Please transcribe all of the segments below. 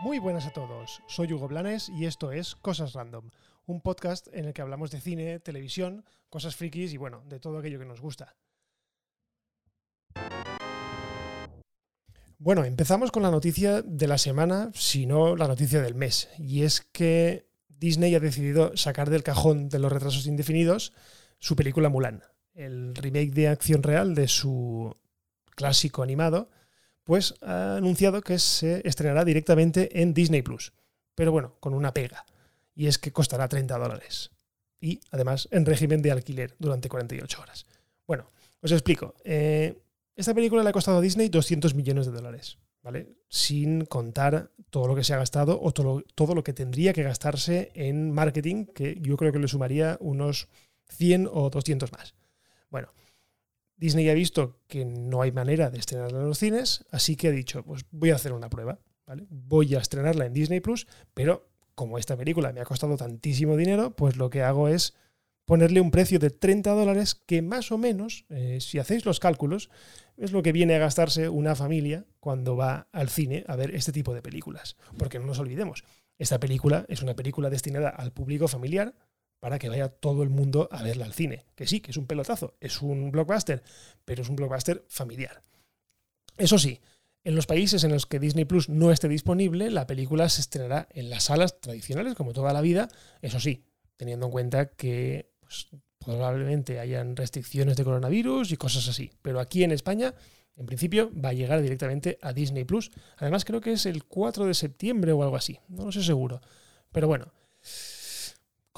Muy buenas a todos, soy Hugo Blanes y esto es Cosas Random, un podcast en el que hablamos de cine, televisión, cosas frikis y bueno, de todo aquello que nos gusta. Bueno, empezamos con la noticia de la semana, si no la noticia del mes, y es que Disney ha decidido sacar del cajón de los retrasos indefinidos su película Mulan, el remake de acción real de su clásico animado, pues ha anunciado que se estrenará directamente en Disney Plus. Pero bueno, con una pega. Y es que costará 30 dólares. Y además en régimen de alquiler durante 48 horas. Bueno, os explico. Eh, esta película le ha costado a Disney 200 millones de dólares. ¿Vale? Sin contar todo lo que se ha gastado o todo, todo lo que tendría que gastarse en marketing, que yo creo que le sumaría unos 100 o 200 más. Bueno, Disney ha visto que no hay manera de estrenarla en los cines, así que ha dicho, pues voy a hacer una prueba, ¿vale? Voy a estrenarla en Disney Plus, pero como esta película me ha costado tantísimo dinero, pues lo que hago es ponerle un precio de 30 dólares que más o menos, eh, si hacéis los cálculos, es lo que viene a gastarse una familia cuando va al cine a ver este tipo de películas. Porque no nos olvidemos, esta película es una película destinada al público familiar, para que vaya todo el mundo a verla al cine. Que sí, que es un pelotazo, es un blockbuster, pero es un blockbuster familiar. Eso sí, en los países en los que Disney Plus no esté disponible, la película se estrenará en las salas tradicionales, como toda la vida, eso sí, teniendo en cuenta que pues, probablemente hayan restricciones de coronavirus y cosas así. Pero aquí en España, en principio, va a llegar directamente a Disney Plus. Además, creo que es el 4 de septiembre o algo así, no lo sé seguro. Pero bueno.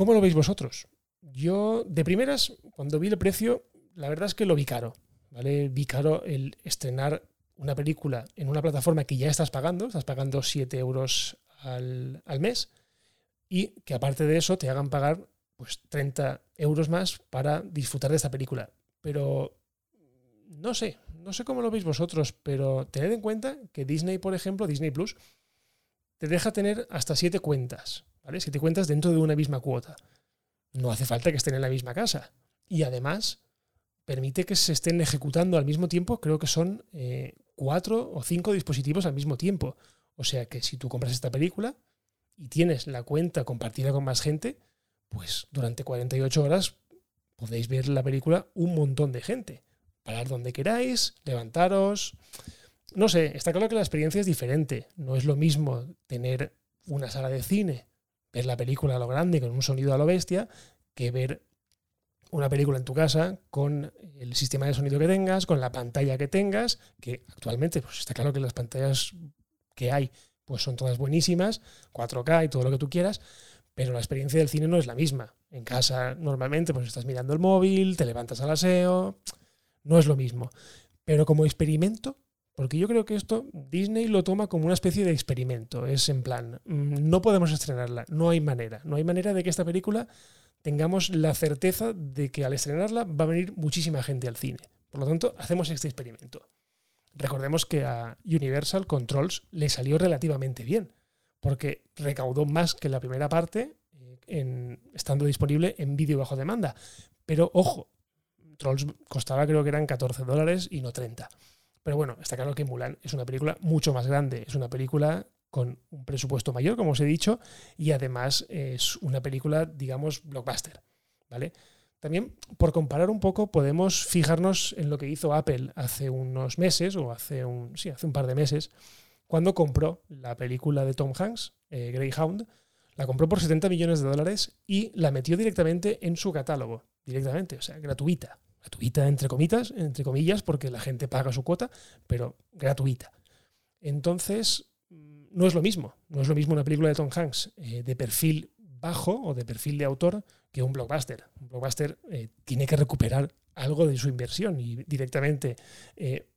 ¿Cómo lo veis vosotros? Yo, de primeras, cuando vi el precio, la verdad es que lo vi caro. ¿vale? Vi caro el estrenar una película en una plataforma que ya estás pagando, estás pagando 7 euros al, mes, y que aparte de eso te hagan pagar pues 30 euros más para disfrutar de esta película. Pero no sé, no sé cómo lo veis vosotros, pero tened en cuenta que Disney, por ejemplo, Disney Plus, te deja tener hasta 7 cuentas. ¿Vale? te cuentas dentro de una misma cuota. No hace falta que estén en la misma casa. Y además permite que se estén ejecutando al mismo tiempo, creo que son eh, cuatro o cinco dispositivos al mismo tiempo. O sea que si tú compras esta película y tienes la cuenta compartida con más gente, pues durante 48 horas podéis ver la película un montón de gente. Parar donde queráis, levantaros. No sé, está claro que la experiencia es diferente. No es lo mismo tener una sala de cine ver la película a lo grande, con un sonido a lo bestia, que ver una película en tu casa con el sistema de sonido que tengas, con la pantalla que tengas, que actualmente pues está claro que las pantallas que hay pues son todas buenísimas, 4K y todo lo que tú quieras, pero la experiencia del cine no es la misma. En casa normalmente pues estás mirando el móvil, te levantas al aseo, no es lo mismo. Pero como experimento porque yo creo que esto Disney lo toma como una especie de experimento. Es en plan, mm, no podemos estrenarla, no hay manera. No hay manera de que esta película tengamos la certeza de que al estrenarla va a venir muchísima gente al cine. Por lo tanto, hacemos este experimento. Recordemos que a Universal Controls le salió relativamente bien, porque recaudó más que la primera parte eh, estando disponible en vídeo bajo demanda. Pero ojo, Trolls costaba creo que eran 14 dólares y no 30. Pero bueno, está claro que Mulan es una película mucho más grande, es una película con un presupuesto mayor, como os he dicho, y además es una película, digamos, blockbuster, ¿vale? También, por comparar un poco, podemos fijarnos en lo que hizo Apple hace unos meses, o hace un, sí, hace un par de meses, cuando compró la película de Tom Hanks, eh, Greyhound, la compró por 70 millones de dólares y la metió directamente en su catálogo, directamente, o sea, gratuita gratuita entre comitas, entre comillas, porque la gente paga su cuota, pero gratuita. Entonces, no es lo mismo. No es lo mismo una película de Tom Hanks eh, de perfil bajo o de perfil de autor que un blockbuster. Un blockbuster eh, tiene que recuperar algo de su inversión y directamente eh,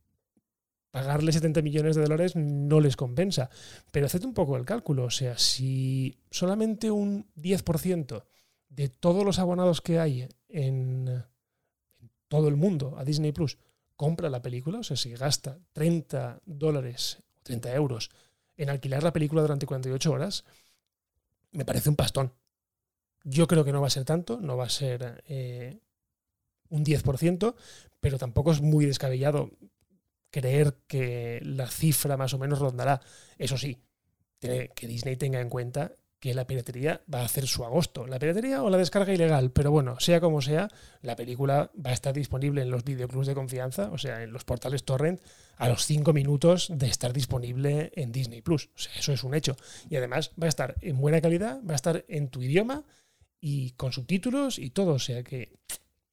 pagarle 70 millones de dólares no les compensa. Pero haced un poco el cálculo. O sea, si solamente un 10% de todos los abonados que hay en todo el mundo a Disney Plus compra la película, o sea, si gasta 30 dólares o 30 euros en alquilar la película durante 48 horas, me parece un pastón. Yo creo que no va a ser tanto, no va a ser eh, un 10%, pero tampoco es muy descabellado creer que la cifra más o menos rondará. Eso sí, que Disney tenga en cuenta que la piratería va a hacer su agosto. La piratería o la descarga ilegal, pero bueno, sea como sea, la película va a estar disponible en los videoclubs de confianza, o sea, en los portales torrent, a los cinco minutos de estar disponible en Disney Plus. O sea, eso es un hecho. Y además va a estar en buena calidad, va a estar en tu idioma y con subtítulos y todo. O sea que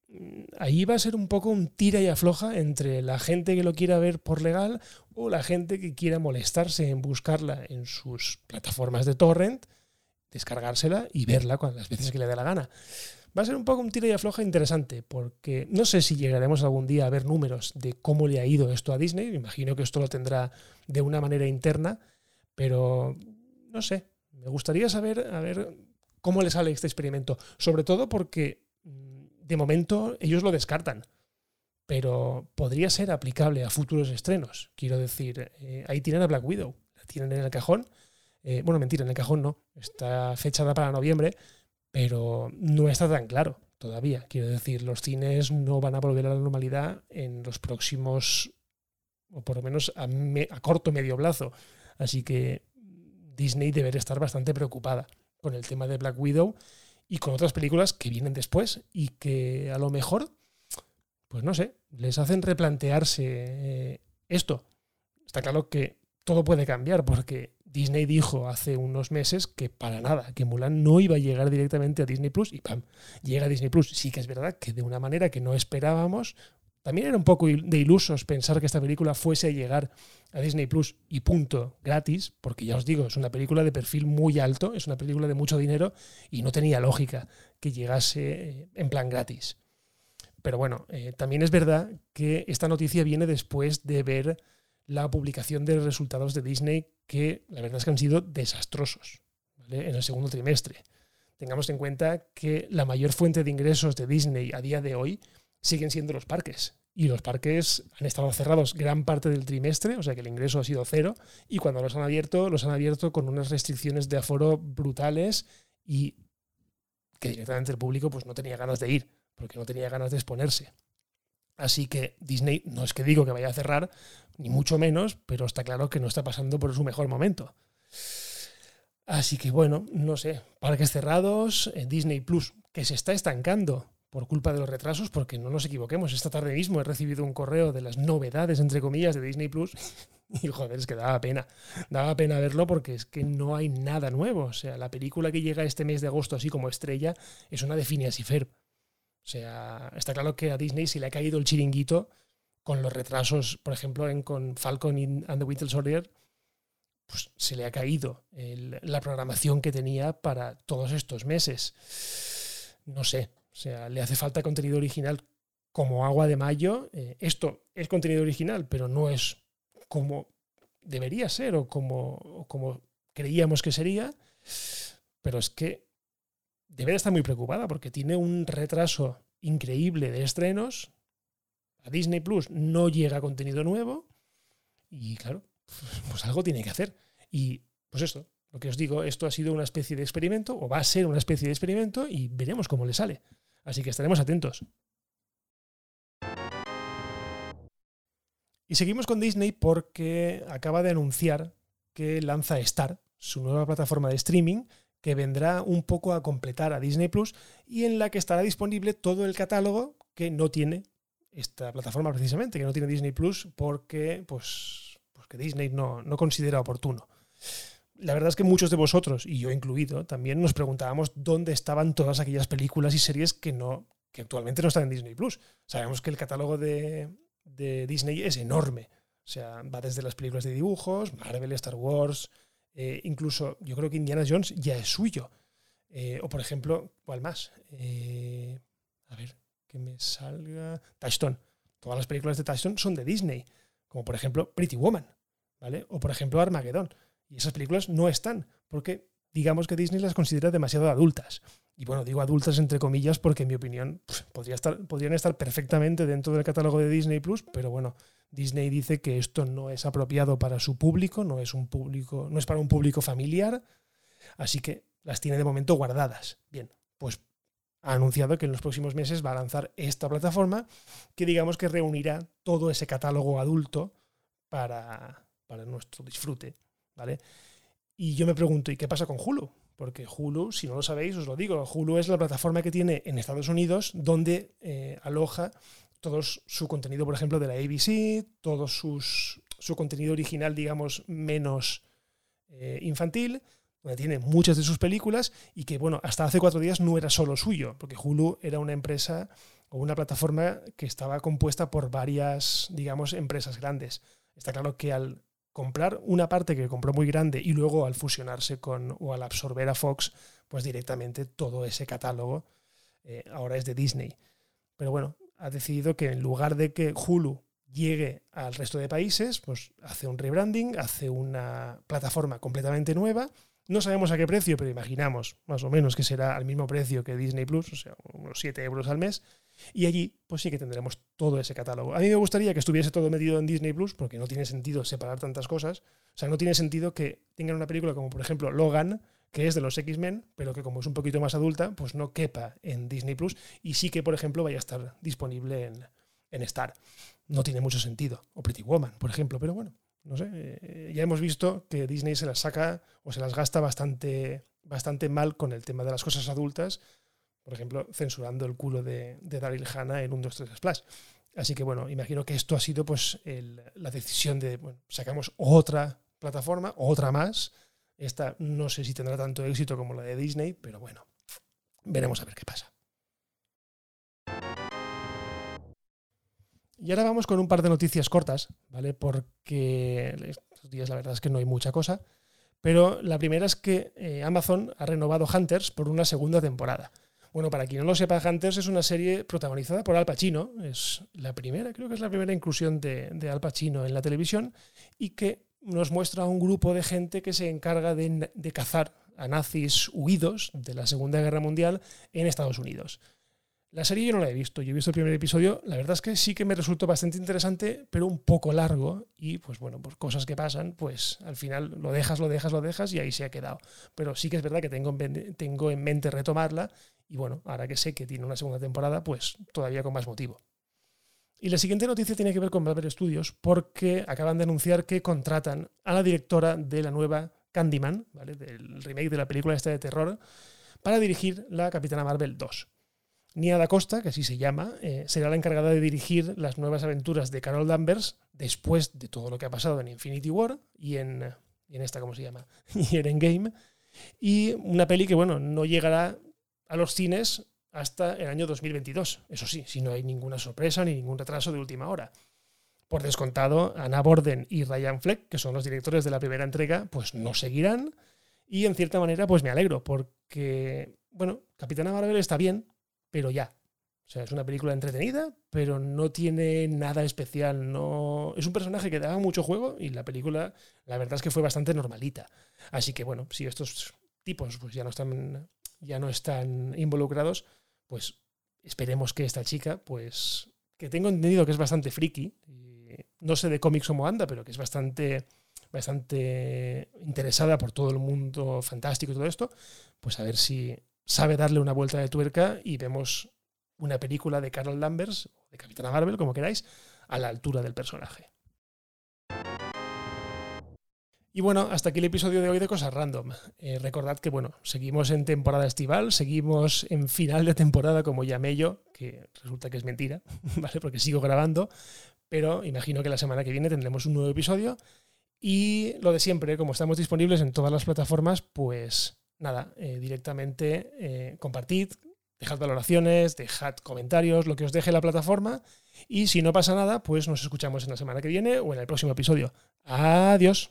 mm, ahí va a ser un poco un tira y afloja entre la gente que lo quiera ver por legal o la gente que quiera molestarse en buscarla en sus plataformas de torrent descargársela y verla cuando, las veces que le dé la gana. Va a ser un poco un tiro y afloja interesante, porque no sé si llegaremos algún día a ver números de cómo le ha ido esto a Disney. Me imagino que esto lo tendrá de una manera interna, pero no sé. Me gustaría saber a ver cómo le sale este experimento. Sobre todo porque mm, de momento ellos lo descartan, pero podría ser aplicable a futuros estrenos. Quiero decir, eh, ahí tienen a Black Widow, la tienen en el cajón eh, bueno, mentira, en el cajón no. Está fechada para noviembre, pero no está tan claro todavía. Quiero decir, los cines no van a volver a la normalidad en los próximos, o por lo menos a, corto medio plazo. Así que Disney debería estar bastante preocupada con el tema de Black Widow y con otras películas que vienen después y que a lo mejor, pues no sé, les hacen replantearse eh, esto. Está claro que todo puede cambiar porque Disney dijo hace unos meses que para nada, que Mulan no iba a llegar directamente a Disney Plus y ¡pam! Llega a Disney Plus. Sí que es verdad que de una manera que no esperábamos, también era un poco de ilusos pensar que esta película fuese a llegar a Disney Plus y punto, gratis, porque ya os digo, es una película de perfil muy alto, es una película de mucho dinero y no tenía lógica que llegase eh, en plan gratis. Pero bueno, eh, también es verdad que esta noticia viene después de ver la publicación de resultados de Disney que la verdad es que han sido desastrosos en el segundo trimestre. Tengamos en cuenta que la mayor fuente de ingresos de Disney a día de hoy siguen siendo los parques. Y los parques han estado cerrados gran parte del trimestre, o sea que el ingreso ha sido cero. Y cuando los han abierto, los han abierto con unas restricciones de aforo brutales y que directamente el público pues, no tenía ganas de ir, porque no tenía ganas de exponerse. Así que Disney no es que digo que vaya a cerrar, ni mucho menos, pero está claro que no está pasando por su mejor momento. Así que bueno, no sé, parques cerrados, eh, Disney Plus, que se está estancando por culpa de los retrasos, porque no nos equivoquemos, esta tarde mismo he recibido un correo de las novedades, entre comillas, de Disney Plus, y joder, es que daba pena, daba pena verlo porque es que no hay nada nuevo, o sea, la película que llega este mes de agosto así como estrella es una de Phineas. O sea, está claro que a Disney se le ha caído el chiringuito con los retrasos, por ejemplo, en, con Falcon and the Winter Soldier, pues se le ha caído la programación que tenía para todos estos meses. No sé, o sea, le hace falta contenido original como agua de mayo. Eh, esto es contenido original, pero no es como debería ser o como, o como creíamos que sería. Pero es que debe de estar muy preocupada porque tiene un retraso increíble de estrenos. A Disney Plus no llega contenido nuevo y claro, pues algo tiene que hacer. Y pues esto, lo que os digo, esto ha sido una especie de experimento o va a ser una especie de experimento y veremos cómo le sale. Así que estaremos atentos. Y seguimos con Disney porque acaba de anunciar que lanza Star, su nueva plataforma de streaming, que vendrá un poco a completar a Disney Plus y en la que estará disponible todo el catálogo que no tiene esta plataforma precisamente, que no tiene Disney Plus porque, pues, pues que Disney no, no considera oportuno. La verdad es que muchos de vosotros, y yo incluido, también nos preguntábamos dónde estaban todas aquellas películas y series que, no, que actualmente no están en Disney Plus. Sabemos que el catálogo de, de Disney es enorme. O sea, va desde las películas de dibujos, Marvel, Star Wars, eh, incluso yo creo que Indiana Jones ya es suyo. Eh, o por ejemplo, ¿cuál más? Eh, a ver, que me salga. Touchstone. Todas las películas de Touchstone son de Disney. Como por ejemplo Pretty Woman. ¿Vale? O por ejemplo Armageddon. Y esas películas no están. Porque digamos que Disney las considera demasiado adultas. Y bueno, digo adultas entre comillas porque en mi opinión estar, podrían estar perfectamente dentro del catálogo de Disney Plus, pero bueno, Disney dice que esto no es apropiado para su público, no es un público, no es para un público familiar, así que las tiene de momento guardadas. Bien, pues ha anunciado que en los próximos meses va a lanzar esta plataforma que digamos que reunirá todo ese catálogo adulto para, para nuestro disfrute, ¿vale? Y yo me pregunto, ¿y qué pasa con Hulu? Porque Hulu, si no lo sabéis, os lo digo, Hulu es la plataforma que tiene en Estados Unidos donde eh, aloja todo su contenido, por ejemplo, de la ABC, todo sus, su contenido original, digamos, menos eh, infantil, donde tiene muchas de sus películas y que, bueno, hasta hace cuatro días no era solo suyo, porque Hulu era una empresa o una plataforma que estaba compuesta por varias, digamos, empresas grandes. Está claro que al comprar una parte que compró muy grande y luego al fusionarse con o al absorber a Fox, pues directamente todo ese catálogo eh, ahora es de Disney. Pero bueno, ha decidido que en lugar de que Hulu llegue al resto de países, pues hace un rebranding, hace una plataforma completamente nueva. No sabemos a qué precio, pero imaginamos más o menos que será al mismo precio que Disney Plus, o sea, unos 7 euros al mes. Y allí, pues sí que tendremos todo ese catálogo. A mí me gustaría que estuviese todo metido en Disney Plus, porque no tiene sentido separar tantas cosas. O sea, no tiene sentido que tengan una película como, por ejemplo, Logan, que es de los X-Men, pero que como es un poquito más adulta, pues no quepa en Disney Plus y sí que, por ejemplo, vaya a estar disponible en, en Star. No tiene mucho sentido. O Pretty Woman, por ejemplo, pero bueno, no sé. Eh, ya hemos visto que Disney se las saca o se las gasta bastante, bastante mal con el tema de las cosas adultas. Por ejemplo, censurando el culo de, de Daryl Hannah en un 2, 3 Splash. Así que bueno, imagino que esto ha sido pues la decisión de, sacamos otra plataforma, otra más, esta no sé si tendrá tanto éxito como la de Disney, pero bueno, veremos a ver qué pasa. Y ahora vamos con un par de noticias cortas, ¿vale? Porque estos días la verdad es que no hay mucha cosa. Pero la primera es que eh, Amazon ha renovado Hunters por una segunda temporada. Bueno, para quien no lo sepa, Hunters es una serie protagonizada por Al Pacino. Es la primera, creo que es la primera inclusión de, Al Pacino en la televisión y que nos muestra un grupo de gente que se encarga de, cazar a nazis huidos de la Segunda Guerra Mundial en Estados Unidos. La serie yo no la he visto, yo he visto el primer episodio, la verdad es que sí que me resultó bastante interesante, pero un poco largo y pues bueno, por cosas que pasan, pues al final lo dejas, lo dejas, lo dejas y ahí se ha quedado. Pero sí que es verdad que tengo en, tengo en mente retomarla y bueno, ahora que sé que tiene una segunda temporada, pues todavía con más motivo. Y la siguiente noticia tiene que ver con Marvel Studios porque acaban de anunciar que contratan a la directora de la nueva Candyman, ¿vale? del remake de la película esta de terror, para dirigir la Capitana Marvel 2. Nia da Costa, que así se llama, eh, será la encargada de dirigir las nuevas aventuras de Carol Danvers después de todo lo que ha pasado en Infinity War y en, y en esta, ¿cómo se llama? y en Endgame. Y una peli que, bueno, no llegará a los cines hasta el año 2022. Eso sí, si no hay ninguna sorpresa ni ningún retraso de última hora. Por descontado, Anna Borden y Ryan Fleck, que son los directores de la primera entrega, pues no seguirán. Y en cierta manera, pues me alegro, porque, bueno, Capitana Marvel está bien, pero ya. O sea, es una película entretenida, pero no tiene nada especial. No... Es un personaje que daba mucho juego y la película, la verdad es que fue bastante normalita. Así que, bueno, si estos tipos pues ya no están, ya no están involucrados, pues esperemos que esta chica, pues, que tengo entendido que es bastante friki, no sé de cómics como anda, pero que es bastante, bastante interesada por todo el mundo fantástico y todo esto, pues a ver si sabe darle una vuelta de tuerca y vemos una película de Carol Danvers, de Capitana Marvel, como queráis, a la altura del personaje. Y bueno, hasta aquí el episodio de hoy de Cosas Random. Eh, recordad que bueno, seguimos en temporada estival, seguimos en final de temporada como llamé yo, que resulta que es mentira, ¿vale? Porque sigo grabando, pero imagino que la semana que viene tendremos un nuevo episodio. Y lo de siempre, como estamos disponibles en todas las plataformas, pues nada, eh, directamente eh, compartid, dejad valoraciones, dejad comentarios, lo que os deje la plataforma. Y si no pasa nada, pues nos escuchamos en la semana que viene o en el próximo episodio. Adiós.